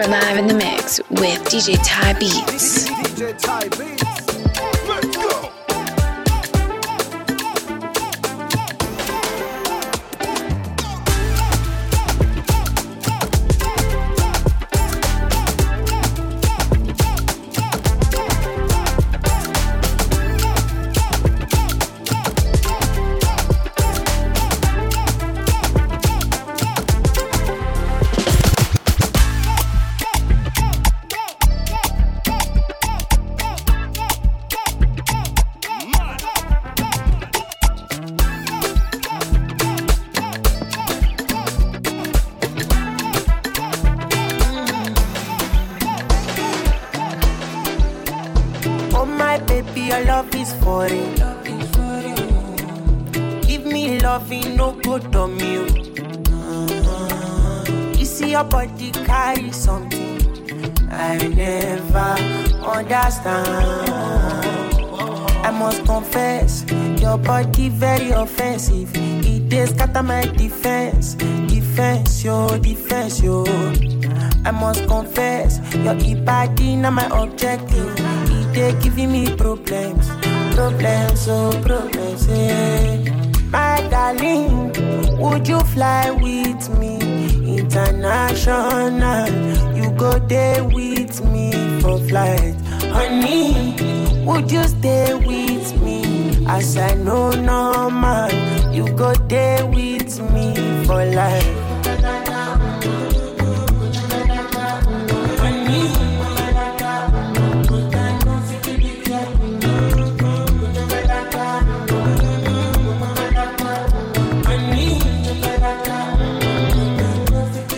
You're live in the mix with DJ Ty Beats. DJ Ty Beats. my defense. Defense, yo, defense, yo. I must confess, your body not my objective. It giving me problems, problems, oh problems. Yeah. My darling, would you fly with me international? You go there with me for flight, honey. Would you stay with as I know normal? You go there with me for life. Problem in all the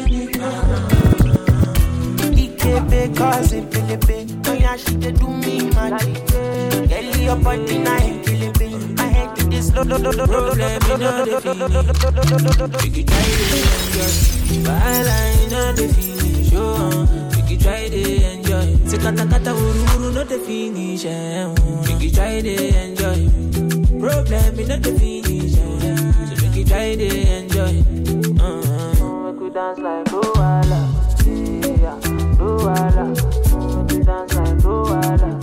feelings. We could try to enjoy. While I know dance like Luala, could dance like Luala,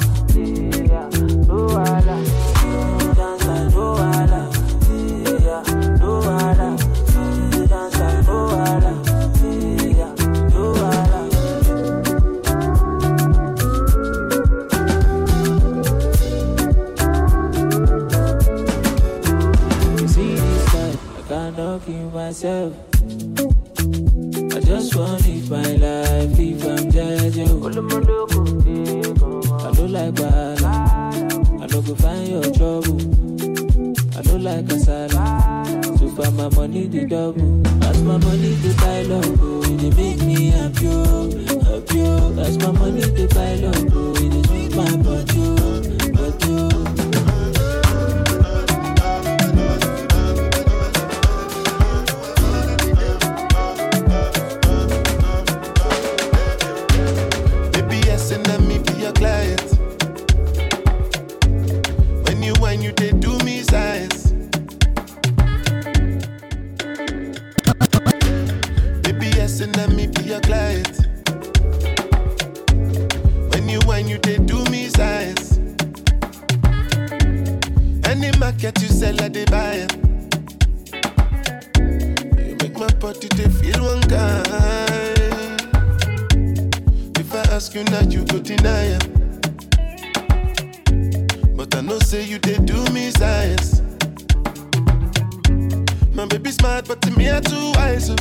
My baby smart, but to me, I'm too wise. Oh.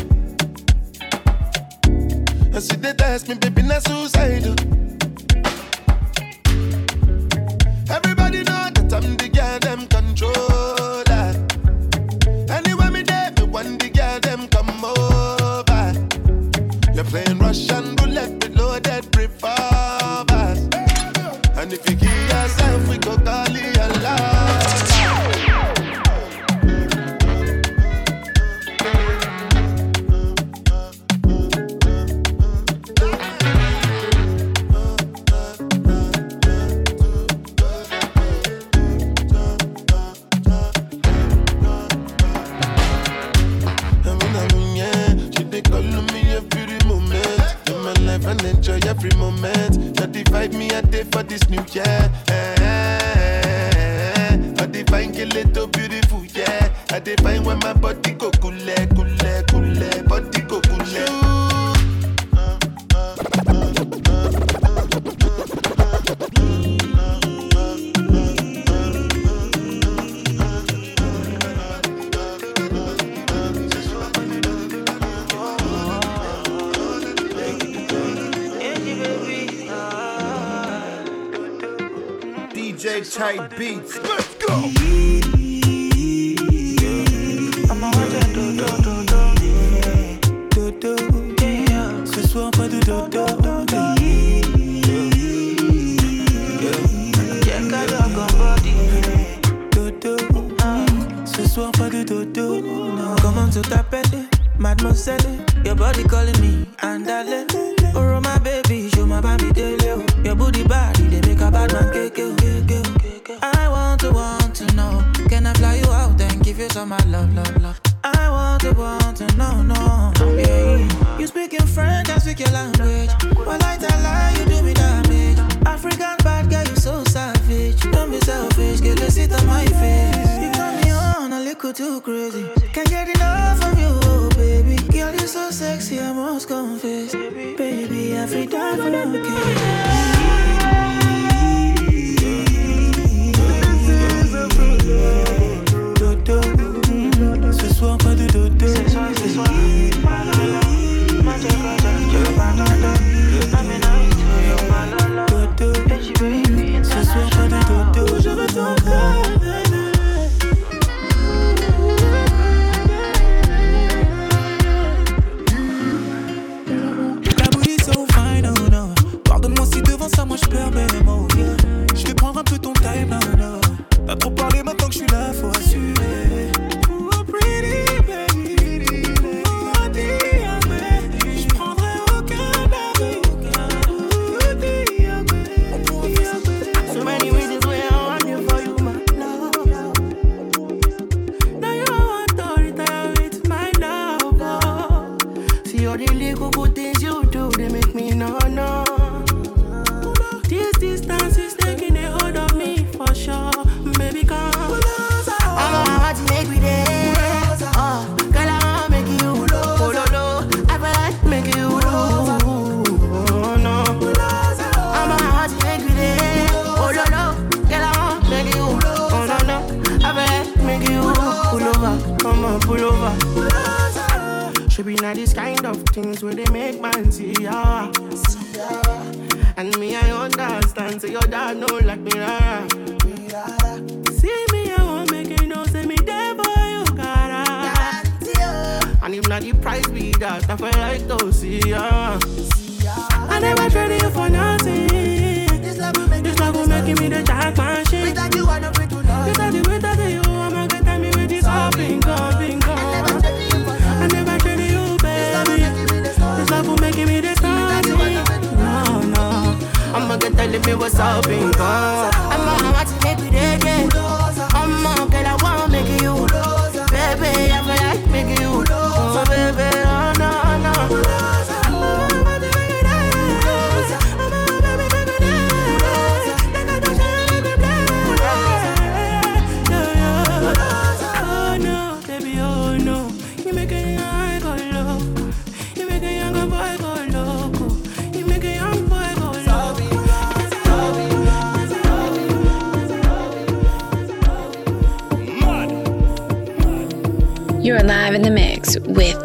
I And she did ask me, baby, not suicidal. Everybody know that I'm the girl, them control.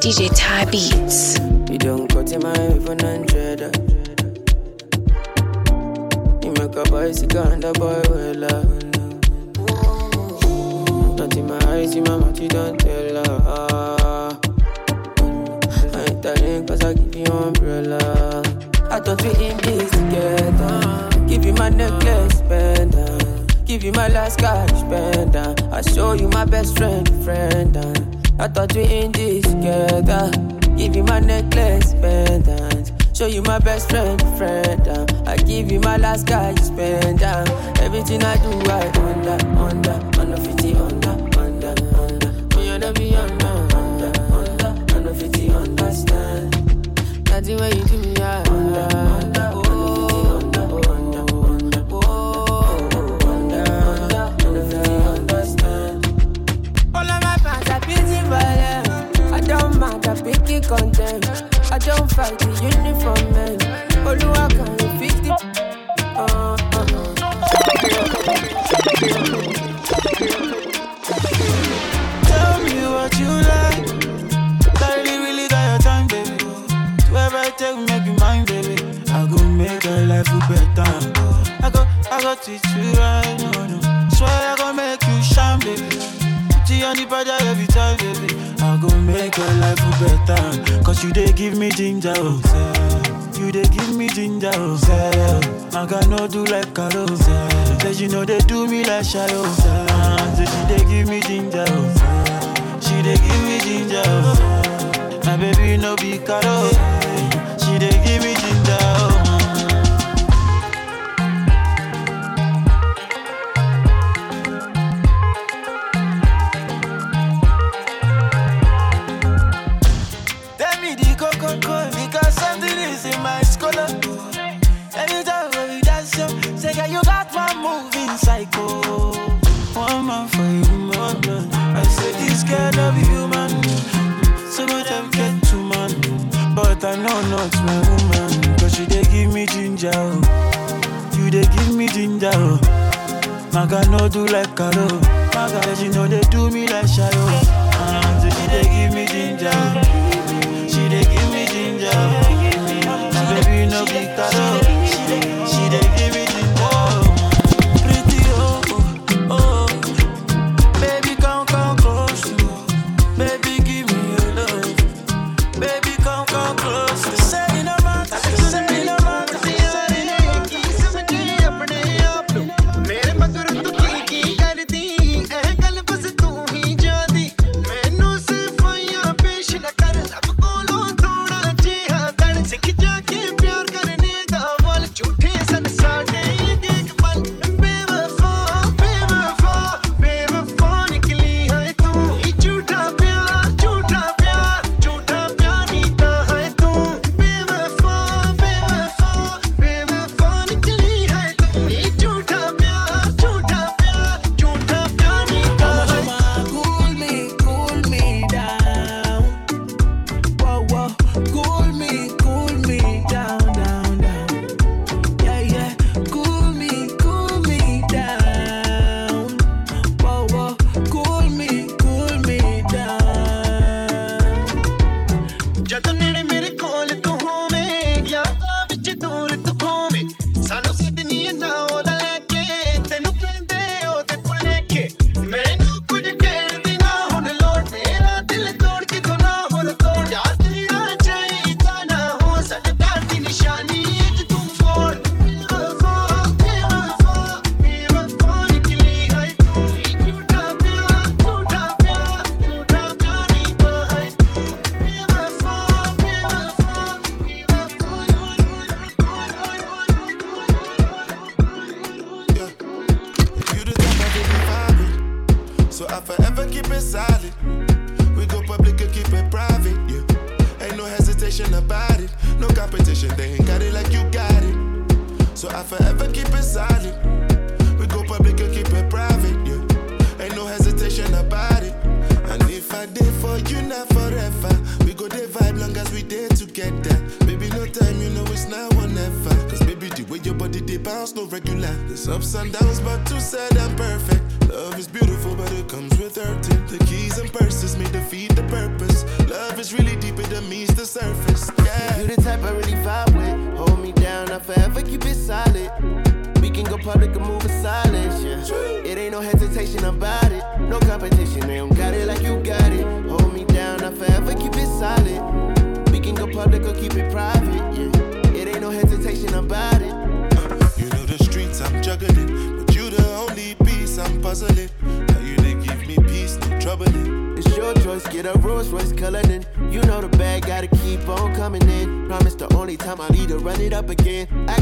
DJ Ty Beats. You don't cut him out even hundred. You make a bicycle and a boy you my best friend, friend. treat right, no, no. Swear I gon' make you shine, baby. Put you on the project every time, baby. I gon' make your life better. Cause you dey give me ginger, oh, sir. You dey give me ginger, oh, sir. I got no do like Carol, sir. Says you know they do me like shallow, sir. So she dey give me ginger, oh, sir. She dey give me ginger, oh, sir. My baby no be Carol, sir.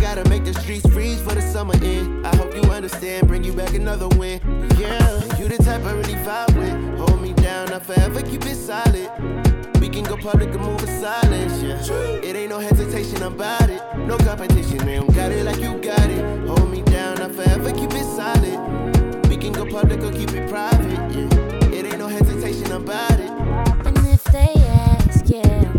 gotta make the streets freeze for the summer end. I hope you understand, bring you back another win. Yeah, you the type I really vibe with. Hold me down, I forever keep it solid. We can go public and move in silence, yeah. It ain't no hesitation about it. No competition, man. Got it like you got it. Hold me down, I forever keep it solid. We can go public or keep it private, yeah. It ain't no hesitation about it. And if they ask, yeah.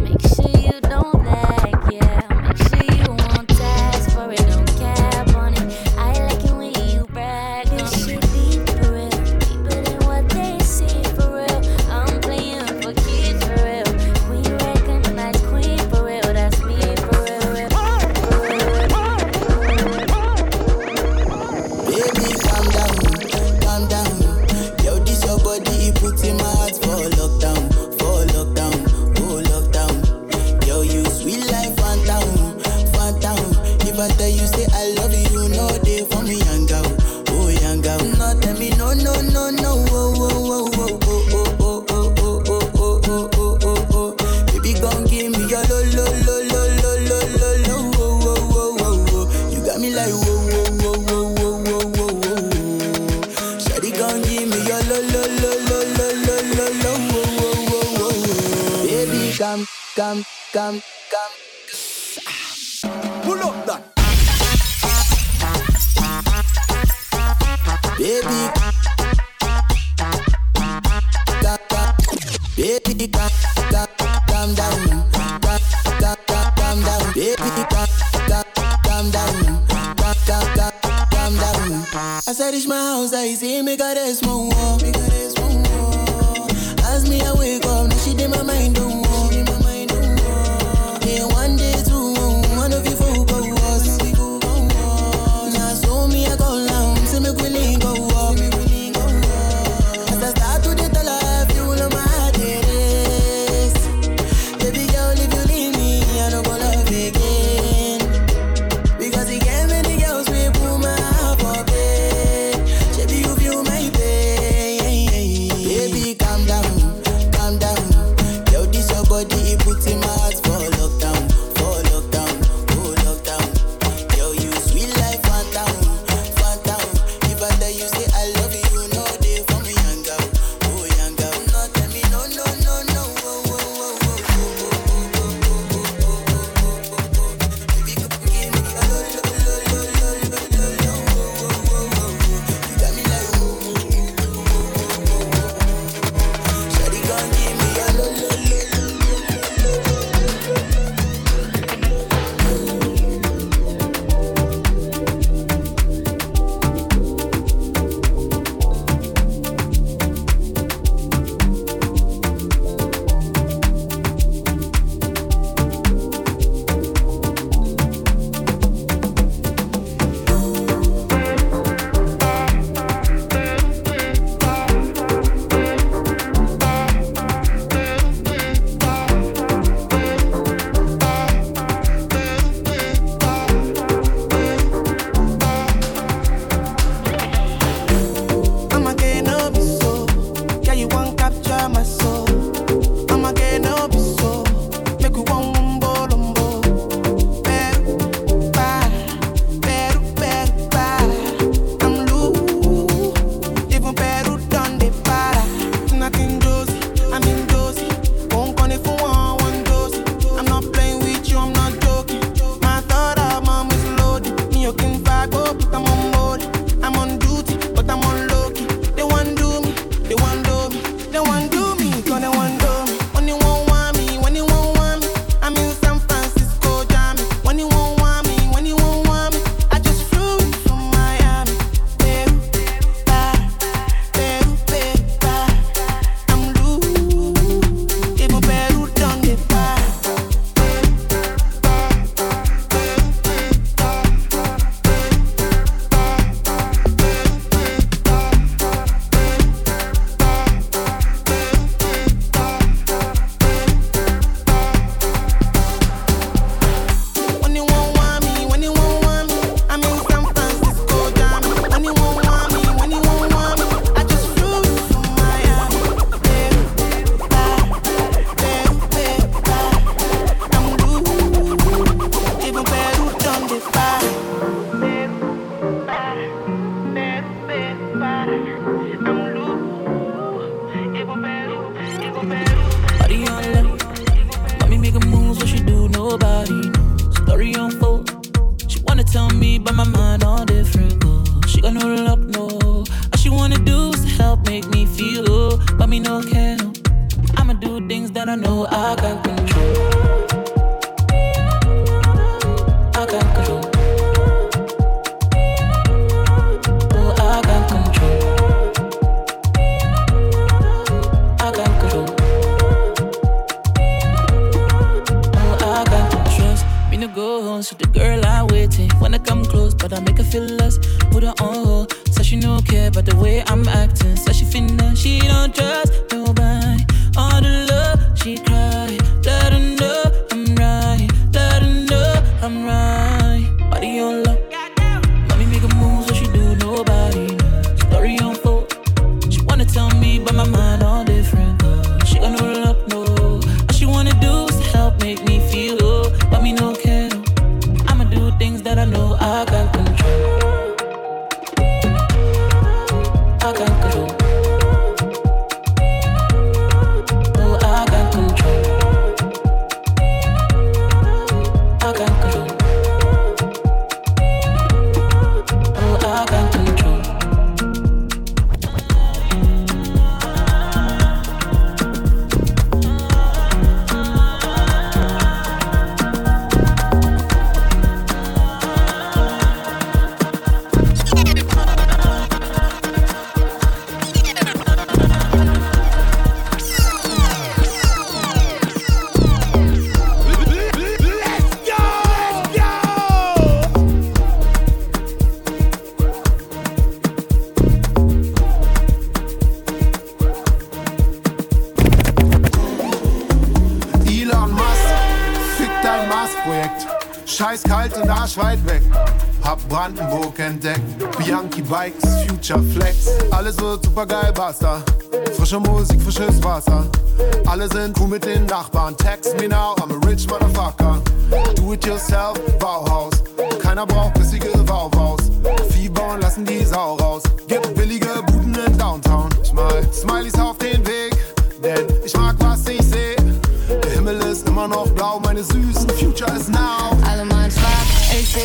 basta.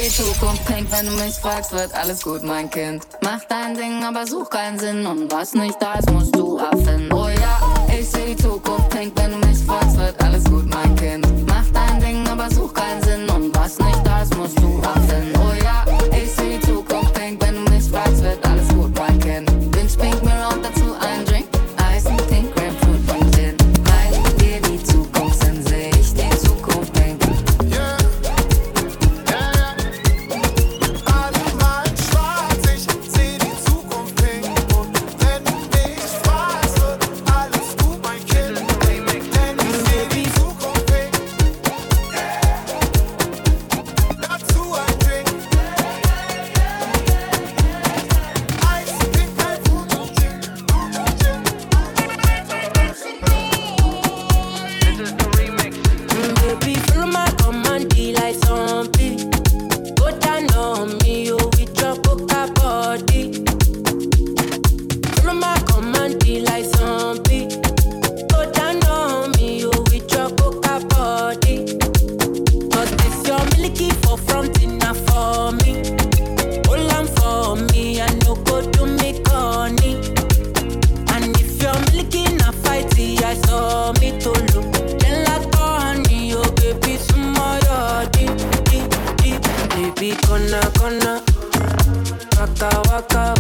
die Zukunft hängt, Wenn du mich fragst, wird alles gut, mein Kind. Mach dein Ding, aber such keinen Sinn. Und was nicht da ist, musst du erfinden. Oh ja, ich sehe die Zukunft hängt, Wenn du mich fragst, wird alles gut, mein Kind. Mach dein Ding, aber such keinen Sinn. Und was nicht da ist, musst du erfinden. Oh ja, fuck up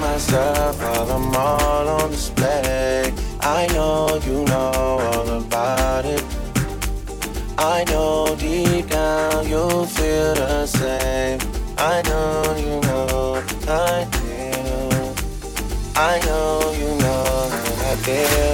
myself while I'm all on display. I know you know all about it. I know deep down you feel the same. I know you know, I do. I know you know I feel.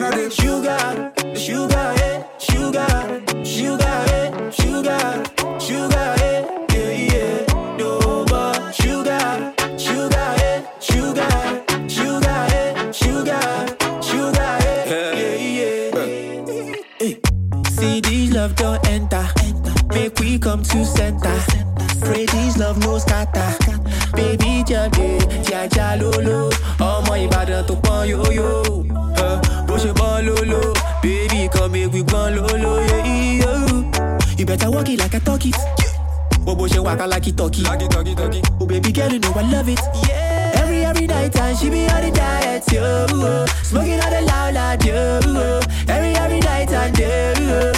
DJ Ty. Sugar, sugar, yeah. Sugar, sugar, yeah. Sugar, sugar, yeah. Yeah. Walk it like I talk it. Gbogbo ṣe waka like it talkie. Oh baby girl, you know I love it. Every every night and she be on the diet, yo. Smoking on the loud loud, yo. Every every night and yo.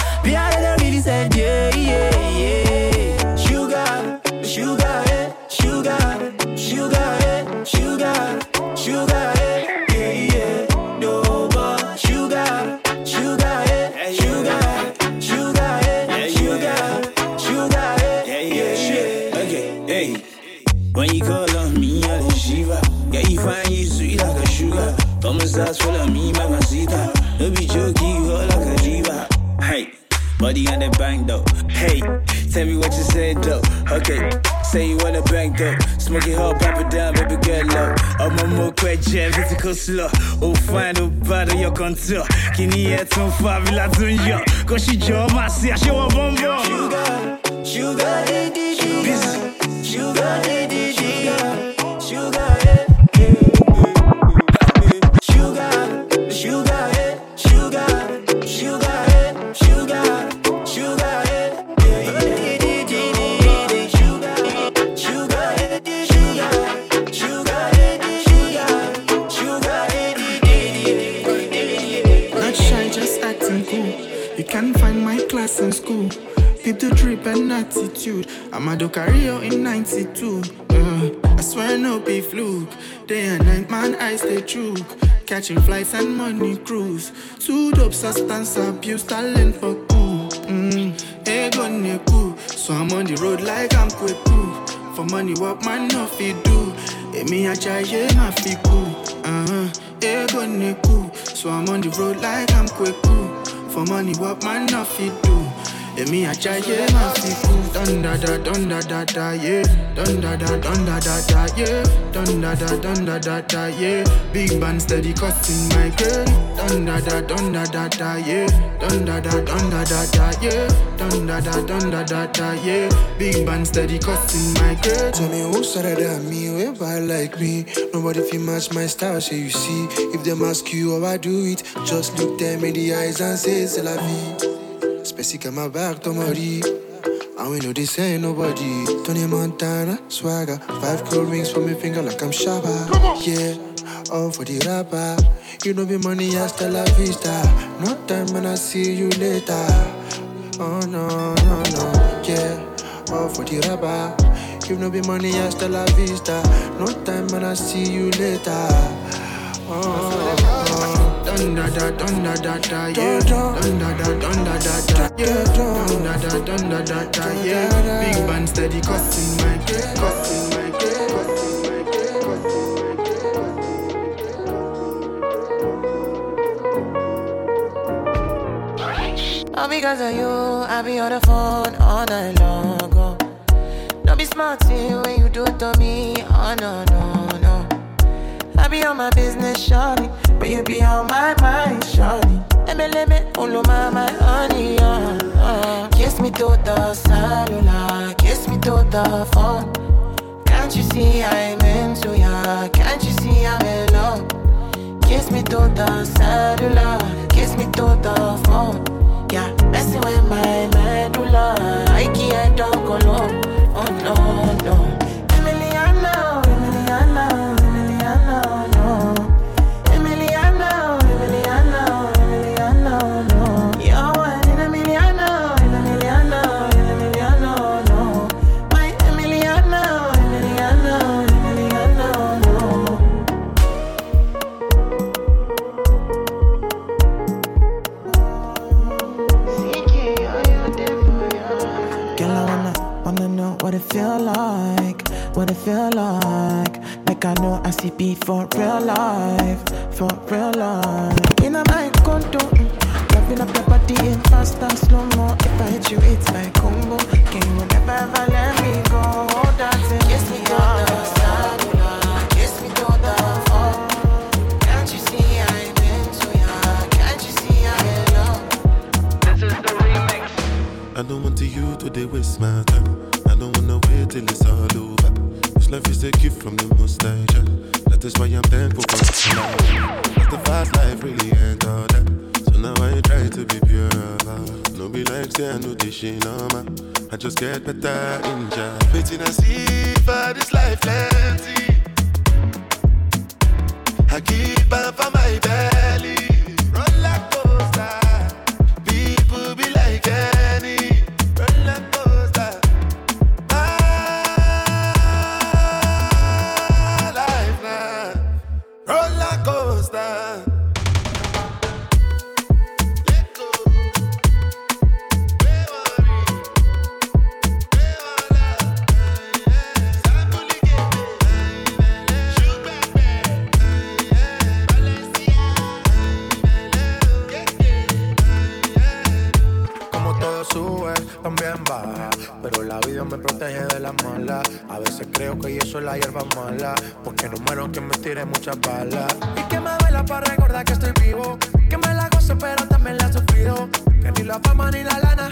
Question, physical slow. Oh, fine, oh, bad, your contour. Kini yet tún fabula tún yọ. Kò ṣì jọ máa ṣe àṣewọ̀ bọ́m̀bọ̀m. Sugar, sugar, daddy, sugar, sugar, daddy, attitude. I'm a Docario in 92. Uh, I swear no be fluke. Day and night, man, I stay true. Catching flights and money cruise. Two dope substance abuse, talent for cool. Mm, ego. So I'm on the road like I'm Kweku. For money, what man no fi do? Emi ajaye ma fi cool. Uh-huh. Ego. So I'm on the road like I'm Kweku. For money, what man no fi do? Emi ajaye ma fi cool. Dun da da dun da da yeah. Dun da da da da yeah. Dun da da da da yeah. Big band steady cutting my girl. Dun da da dun da da yeah. Dun da da da da yeah. Dun da da da da yeah. Big band steady cutting my girl. Tell me who's better than me, who vibe like me. Nobody feel match my style, so you see. If them ask you how I do it, just look them in the eyes and say c'est la vie. Spécifique à ma back, ton mari. And we know this ain't nobody. Tony Montana, swagger. Five gold rings for me finger like I'm Shabba. Yeah, all for the rapper. You know me money hasta la vista. No time when I see you later. Oh no, no, no, yeah. All for the rapper. You know me money hasta la vista. No time when I see you later. Oh, oh. Dun da da da da da yeah. Dun da da dun da da da yeah. Dun da da dun da da da yeah. Big band steady cutting my girl, cutting my girl, cutting my girl, cutting my girl. All because of you, I be on the phone all night long. Oh. Don't be smart when you do it to me. Oh no, no, no. I be on my business, shawty. But you be on my mind, shawty. Let me, let me, follow my, honey, uh, uh. Kiss me to the cellular, kiss me to the phone. Can't you see I'm into ya? Can't you see I'm in love? Kiss me to the cellular, kiss me to the phone. Yeah, messing with my medulla. I can't talk alone. Oh no, la hierba mala. Porque no muero que me tire muchas balas. Y que me duela para recordar que estoy vivo. Que me la gozo, pero también la he sufrido. Que ni la fama ni la lana.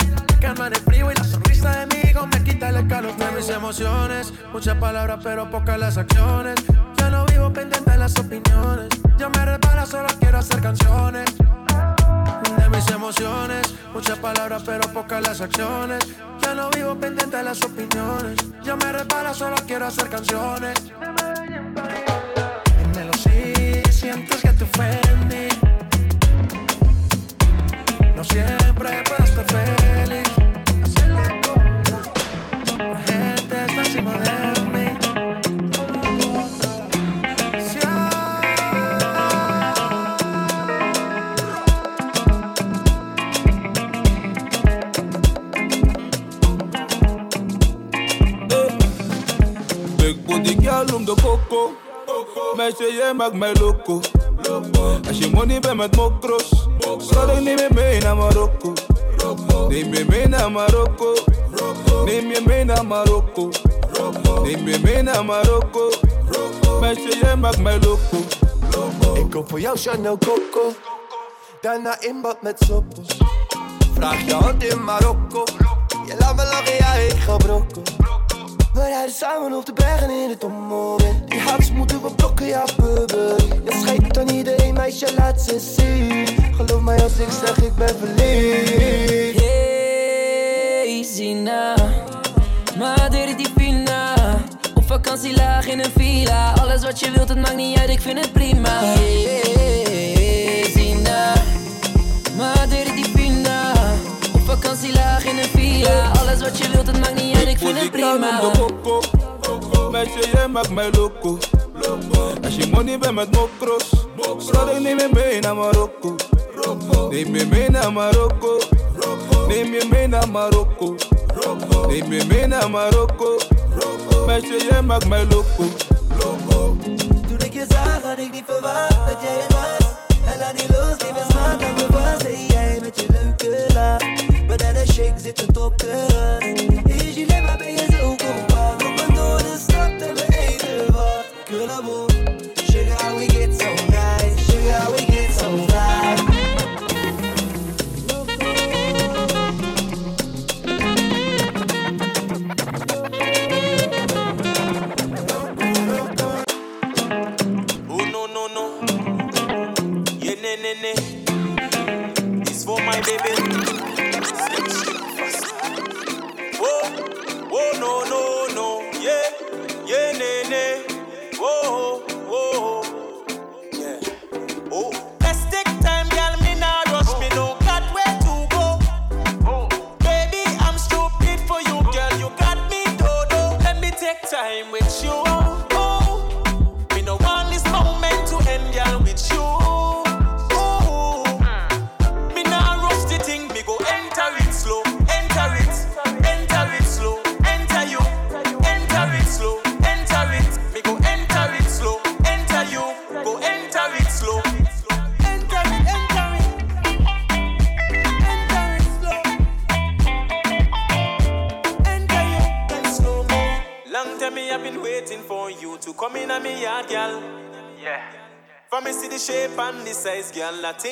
No el frío y la sonrisa de mi hijo me quita el escalofrío de mis emociones. Muchas palabras, pero pocas las acciones. Ya no vivo pendiente de las opiniones. Ya me repara, solo quiero hacer canciones mis emociones. Muchas palabras, pero pocas las acciones. Ya no vivo pendiente de las opiniones. Ya me repara, solo quiero hacer canciones. Dímelo si sientes que te ofendí. No siempre puedo estar feliz. Jij maakt mij loco. Als je money bent met mokros, zal ik neem je mee naar Marokko. Neem je mee naar Marokko. Neem je mee naar Marokko. Neem je mee naar Marokko. Meisje, jij maakt mij loco. Ik koop voor jou Chanel Coco. Daarna in bad met soppels. Vraag je hand in Marokko. Je laat me lachen, ja, ik ga brokko. We rijden samen op de bergen in het ommoment. Die haaks moeten we blokken, ja. Je schijnt aan iedereen, meisje, laat ze zien. Geloof mij als ik zeg, ik ben verliefd. Hey, Zina, Madre di Pina. Op vakantie laag in een villa. Alles wat je wilt, het maakt niet uit, ik vind het prima. Hey, Zina, Madre di Pina. Op vakantie laag in een villa. Alles wat je wilt, het maakt niet uit, ik vind het prima. Meisje, jij maakt mij loco. Als je money bent met mokros, zal ik neem je mee naar Marokko. Neem je mee naar Marokko. Neem je mee naar Marokko. Neem je mee naar Marokko. Meisje, jij maakt mij loco. Toen ik je zag, had ik niet verwacht dat jij het was. En laat niet los, eens maat aan me vast. Hey, jij met je leuke lach. Zo compact. Loop girl that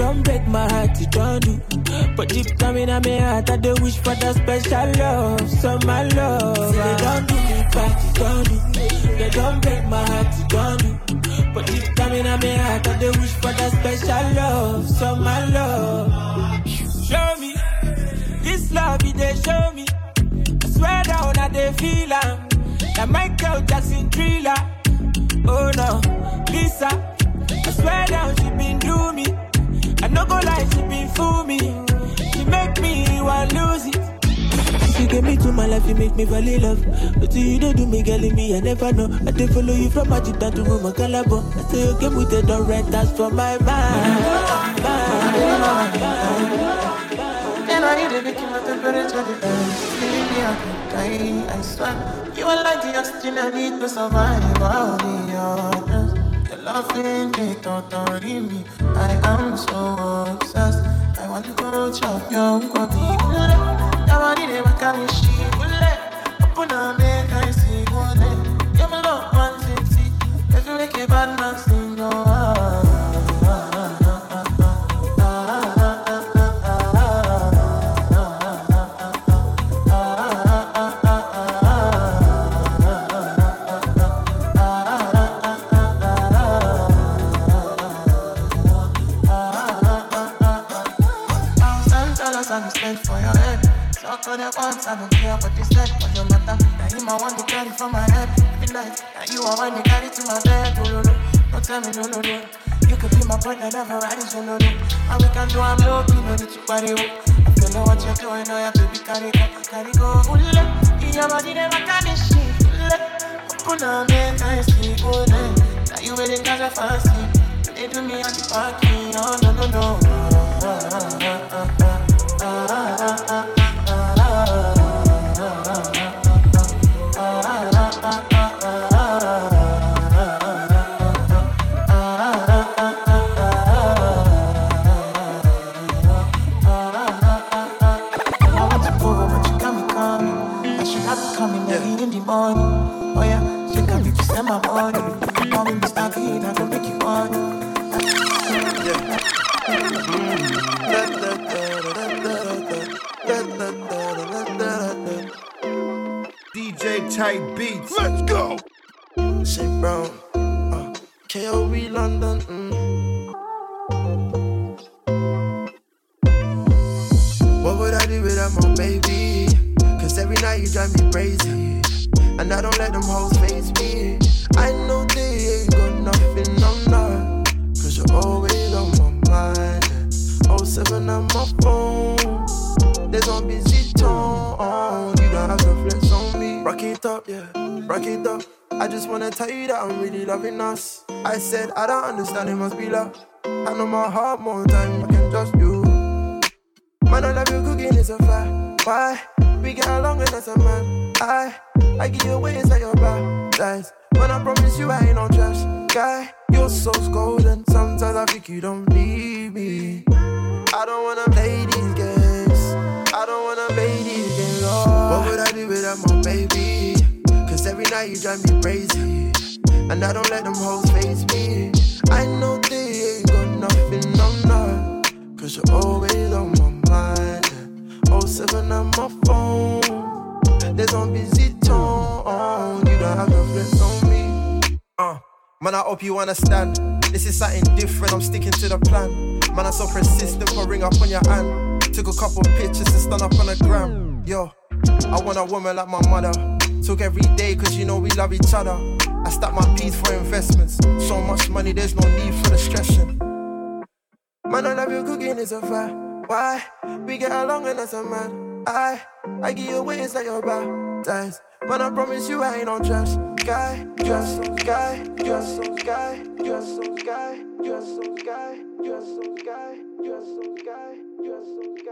don't break my heart, it don't do. But deep down in my heart, I do wish for that special love, so my love. They don't do me bad, it don't do. They don't break my heart, it don't do. But deep down in my heart, I do wish for that special love, so my love. Show me this love, they show me. I swear down, I they feel I'm like Michael Jackson thriller. Oh no, Lisa, I swear down, she been do me. I no go lie, she be fool me. She make me want lose it. She gave me to my life, you make me fall in love. But you don't do me, girl, me, I never know. I did follow you from Ajita to Roma Calabo. I say you came with the door right, that's for my mind. And I need to become a temperature defense. I swear. You are like the oxygen I need to survive. I'll be honest loving it, don't me. I am so obsessed. I want to go chop your body. That body, they make me shit. Open up, I go spend for your head. Suck on your once, I don't care what they said. What your matter? Now him I want to carry from my head. Every night, now you I want to carry to my bed. Oh, no, no. Don't tell me no, no, no. You could be my partner, never riding solo, no. no. And we can do I'm low, you no need to party, oh. I know what you're doing, oh yeah, baby, carry go, carry go. In your body, never can be shit. Ule, open up, man, I see, ule. Now you waiting cause I fancy. They do me on the parking, oh no, no, no. Ah, ah, ah, ah, ah, ah, ah, Tight Beats. Let's go. Shit Brown, uh, KOB London. Mm. What would I do without my baby? Cause every night you drive me crazy. And I don't let them hoes face me. I know they ain't got nothing on that. Cause you're always on my mind. 07 on my phone. It up, yeah. Rock it up. I just wanna tell you that I'm really loving us. I said I don't understand, it must be love. I know my heart more time, I can trust you. Man, I love you cooking, it's a fact. Why? We get along and that's a man. I, I give you away inside your baptized. When I promise you I ain't no trash guy. You're so golden, sometimes I think you don't need me. I don't wanna play these games. I don't wanna play these games. Oh. What would I do without my baby? Every night you drive me crazy. And I don't let them hoes face me. I know they ain't got nothing on that. Cause you're always on my mind. 07 on my phone. There's no busy tone. You don't have to flex on me. Uh, man, I hope you understand. This is something different, I'm sticking to the plan. Man, I'm so persistent for ring up on your hand. Took a couple pictures to stand up on the gram. Yo, I want a woman like my mother. Took every day cause you know we love each other. I stack my peas for investments. So much money, there's no need for the stressing. Man, I love you cooking, it's a fact. Why? We get along and that's a man. I, I give you away inside your baptized. Man, I promise you I ain't no trash guy. Just guy, just guy, just guy, just guy, just guy, just guy, just so guy.